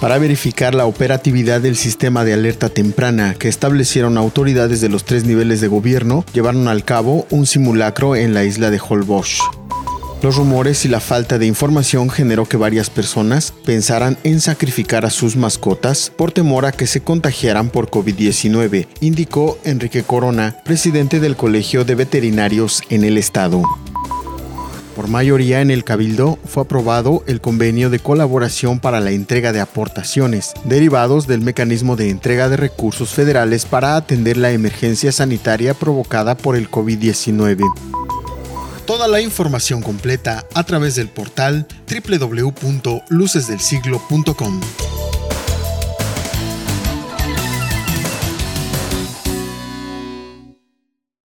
para verificar la operatividad del sistema de alerta temprana que establecieron autoridades de los tres niveles de gobierno, llevaron al cabo un simulacro en la isla de Holbox. Los rumores y la falta de información generó que varias personas pensaran en sacrificar a sus mascotas por temor a que se contagiaran por COVID-19, indicó Enrique Corona, presidente del Colegio de Veterinarios en el estado. Por mayoría en el Cabildo fue aprobado el convenio de colaboración para la entrega de aportaciones, derivados del mecanismo de entrega de recursos federales para atender la emergencia sanitaria provocada por el COVID-19. Toda la información completa a través del portal www.lucesdelsiglo.com.